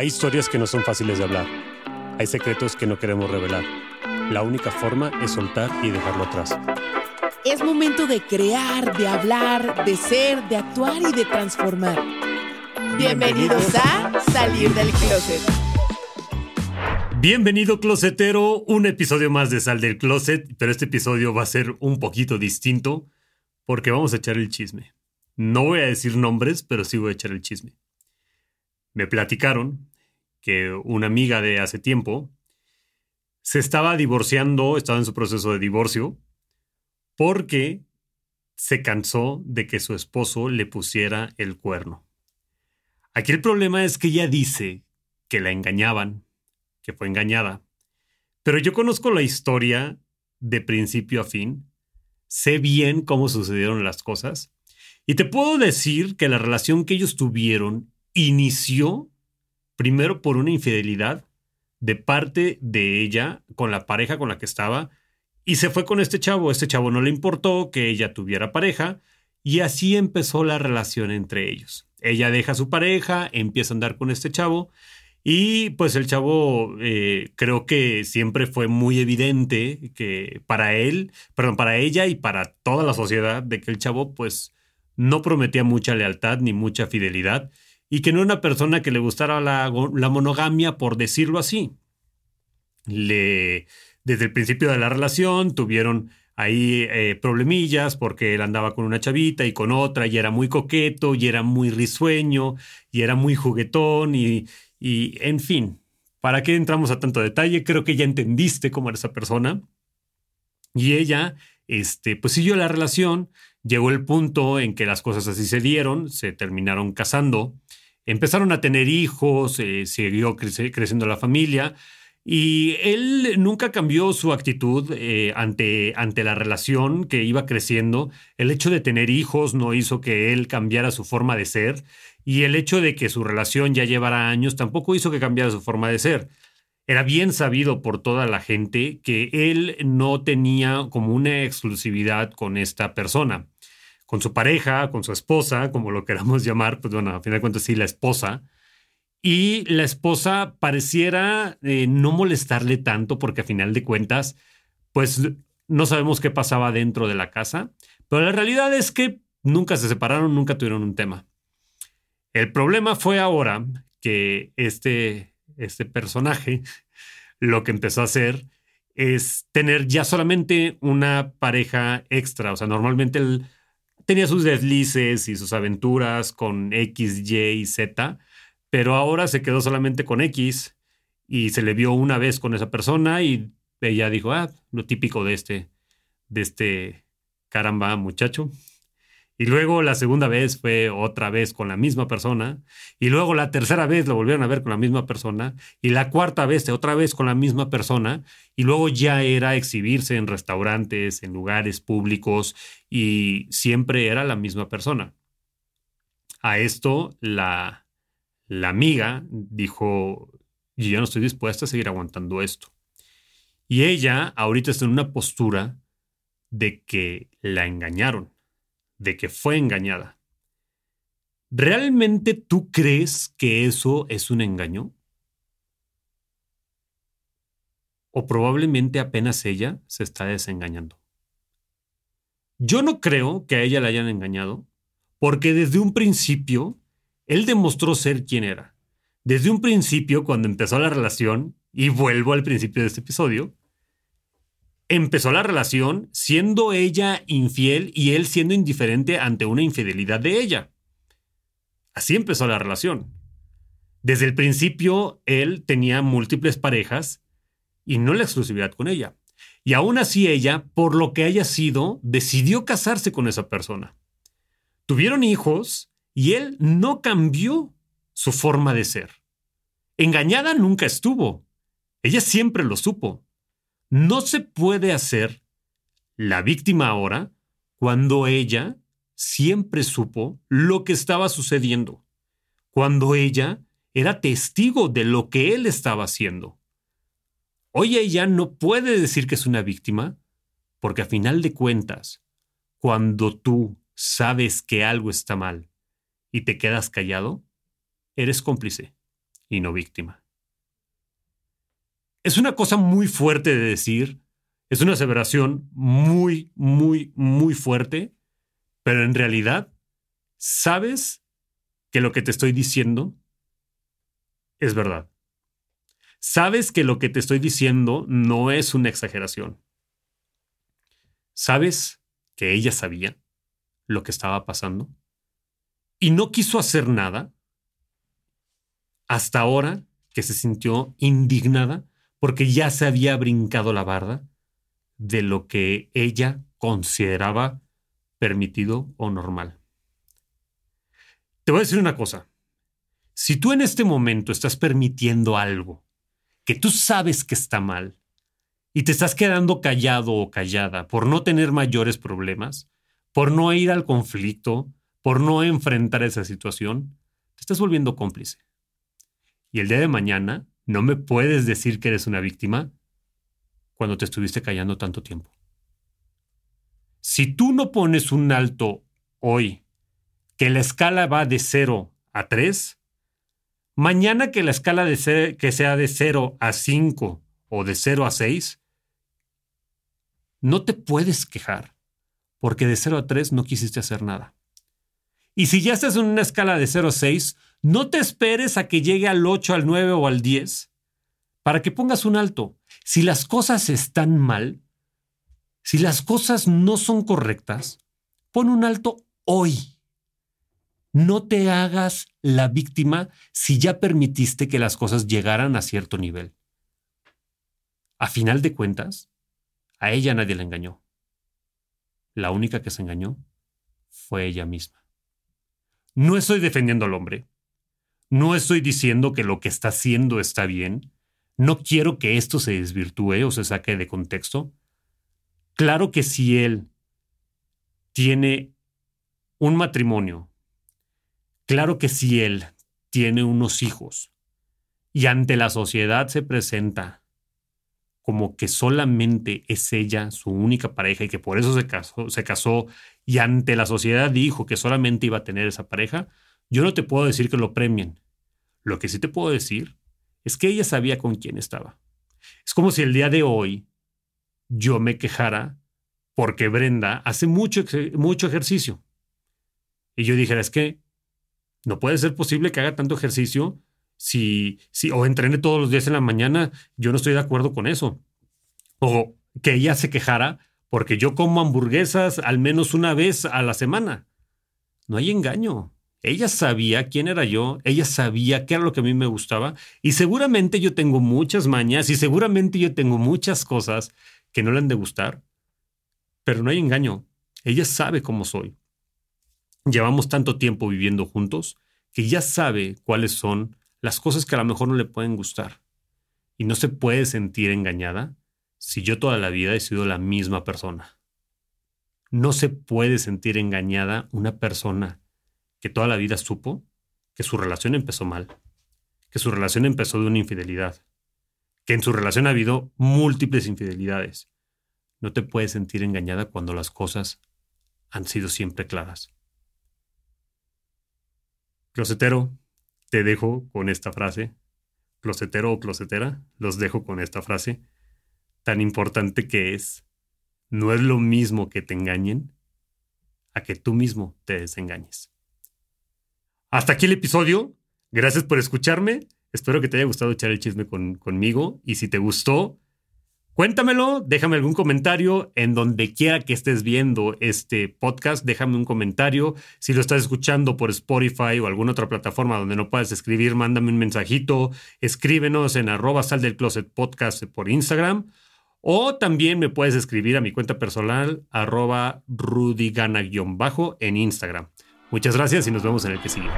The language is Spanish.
Hay historias que no son fáciles de hablar. Hay secretos que no queremos revelar. La única forma es soltar y dejarlo atrás. Es momento de crear, de hablar, de ser, de actuar y de transformar. Bienvenidos a Salir del Closet. Bienvenido closetero, un episodio más de Sal del Closet, pero este episodio va a ser un poquito distinto porque vamos a echar el chisme. No voy a decir nombres, pero sí voy a echar el chisme. Me platicaron que una amiga de hace tiempo se estaba divorciando, estaba en su proceso de divorcio, porque se cansó de que su esposo le pusiera el cuerno. Aquí el problema es que ella dice que la engañaban, que fue engañada, pero yo conozco la historia de principio a fin, sé bien cómo sucedieron las cosas, y te puedo decir que la relación que ellos tuvieron inició primero por una infidelidad de parte de ella con la pareja con la que estaba y se fue con este chavo. Este chavo no le importó que ella tuviera pareja y así empezó la relación entre ellos. Ella deja a su pareja, empieza a andar con este chavo y pues el chavo eh, creo que siempre fue muy evidente que para él, perdón, para ella y para toda la sociedad de que el chavo pues no prometía mucha lealtad ni mucha fidelidad y que no era una persona que le gustara la, monogamia, por decirlo así. Le, desde el principio de la relación tuvieron ahí eh, problemillas porque él andaba con una chavita y con otra y era muy coqueto y era muy risueño y era muy juguetón y, y en fin, ¿para qué entramos a tanto detalle? Creo que ya entendiste cómo era esa persona. Y ella, este, pues siguió la relación, llegó el punto en que las cosas así se dieron, se terminaron casando empezaron a tener hijos, eh, siguió creciendo la familia. Y él nunca cambió su actitud eh, ante, ante la relación que iba creciendo. El hecho de tener hijos no hizo que él cambiara su forma de ser. Y el hecho de que su relación ya llevara años tampoco hizo que cambiara su forma de ser. Era bien sabido por toda la gente que él no tenía como una exclusividad con esta persona con su pareja, con su esposa, como lo queramos llamar, pues bueno, a fin de cuentas sí, la esposa. Y la esposa pareciera eh, no molestarle tanto porque a final de cuentas, pues no sabemos qué pasaba dentro de la casa, pero la realidad es que nunca se separaron, nunca tuvieron un tema. El problema fue ahora que este, este personaje lo que empezó a hacer es tener ya solamente una pareja extra. O sea, normalmente el, tenía sus deslices y sus aventuras con X, Y y Z, pero ahora se quedó solamente con X y se le vio una vez con esa persona y ella dijo, ah, lo típico de este, de este caramba muchacho. Y luego la segunda vez fue otra vez con la misma persona. Y luego la tercera vez lo volvieron a ver con la misma persona. Y la cuarta vez otra vez con la misma persona. Y luego ya era exhibirse en restaurantes, en lugares públicos. Y siempre era la misma persona. A esto la, la amiga dijo, yo no estoy dispuesta a seguir aguantando esto. Y ella ahorita está en una postura de que la engañaron de que fue engañada. ¿Realmente tú crees que eso es un engaño? ¿O probablemente apenas ella se está desengañando? Yo no creo que a ella la hayan engañado, porque desde un principio él demostró ser quien era. Desde un principio, cuando empezó la relación, y vuelvo al principio de este episodio, empezó la relación siendo ella infiel y él siendo indiferente ante una infidelidad de ella. Así empezó la relación. Desde el principio, él tenía múltiples parejas y no la exclusividad con ella. Y aún así ella, por lo que haya sido, decidió casarse con esa persona. Tuvieron hijos y él no cambió su forma de ser. Engañada nunca estuvo. Ella siempre lo supo. No se puede hacer la víctima ahora cuando ella siempre supo lo que estaba sucediendo, cuando ella era testigo de lo que él estaba haciendo. Hoy ella no puede decir que es una víctima, porque a final de cuentas, cuando tú sabes que algo está mal y te quedas callado, eres cómplice. y no víctima. Es una cosa muy fuerte de decir, es una aseveración muy, muy, muy fuerte, pero en realidad sabes que lo que te estoy diciendo es verdad. Sabes que lo que te estoy diciendo no es una exageración. Sabes que ella sabía lo que estaba pasando y no quiso hacer nada hasta ahora que se sintió indignada porque ya se había brincado la barda de lo que ella consideraba permitido o normal. Te voy a decir una cosa. Si tú en este momento estás permitiendo algo que tú sabes que está mal y te estás quedando callado o callada por no tener mayores problemas, por no ir al conflicto, por no enfrentar esa situación, te estás volviendo cómplice. Y el día de mañana no me puedes decir que eres una víctima cuando te estuviste callando tanto tiempo. Si tú no pones un alto hoy, que la escala va de 0 a 3, mañana que la escala de que sea de 0 a 5 o de 0 a 6, no te puedes quejar, porque de 0 a 3 no quisiste hacer nada. Y si ya estás en una escala de 0 a 6, no te esperes a que llegue al 8, al 9 o al 10 para que pongas un alto. Si las cosas están mal, si las cosas no son correctas, pon un alto hoy. No te hagas la víctima si ya permitiste que las cosas llegaran a cierto nivel. A final de cuentas, a ella nadie la engañó. La única que se engañó fue ella misma. No estoy defendiendo al hombre. No estoy diciendo que lo que está haciendo está bien. No quiero que esto se desvirtúe o se saque de contexto. Claro que si él tiene un matrimonio, claro que si él tiene unos hijos y ante la sociedad se presenta como que solamente es ella su única pareja y que por eso se casó, se casó y ante la sociedad dijo que solamente iba a tener esa pareja, yo no te puedo decir que lo premien. Lo que sí te puedo decir es que ella sabía con quién estaba. Es como si el día de hoy yo me quejara porque Brenda hace mucho, mucho ejercicio. Y yo dijera, es que no puede ser posible que haga tanto ejercicio si, si o entrene todos los días en la mañana. Yo no estoy de acuerdo con eso. O que ella se quejara porque yo como hamburguesas al menos una vez a la semana. No hay engaño. Ella sabía quién era yo, ella sabía qué era lo que a mí me gustaba y seguramente yo tengo muchas mañas y seguramente yo tengo muchas cosas que no le han de gustar, pero no hay engaño, ella sabe cómo soy. Llevamos tanto tiempo viviendo juntos que ya sabe cuáles son las cosas que a lo mejor no le pueden gustar y no se puede sentir engañada si yo toda la vida he sido la misma persona. No se puede sentir engañada una persona que toda la vida supo que su relación empezó mal, que su relación empezó de una infidelidad, que en su relación ha habido múltiples infidelidades. No te puedes sentir engañada cuando las cosas han sido siempre claras. Closetero, te dejo con esta frase. Closetero o closetera, los dejo con esta frase tan importante que es, no es lo mismo que te engañen a que tú mismo te desengañes. Hasta aquí el episodio. Gracias por escucharme. Espero que te haya gustado echar el chisme conmigo. Y si te gustó, cuéntamelo, déjame algún comentario en donde quiera que estés viendo este podcast. Déjame un comentario. Si lo estás escuchando por Spotify o alguna otra plataforma donde no puedas escribir, mándame un mensajito. Escríbenos en arroba sal del closet podcast por Instagram. O también me puedes escribir a mi cuenta personal arroba rudygana-bajo en Instagram. Muchas gracias y nos vemos en el que sigue.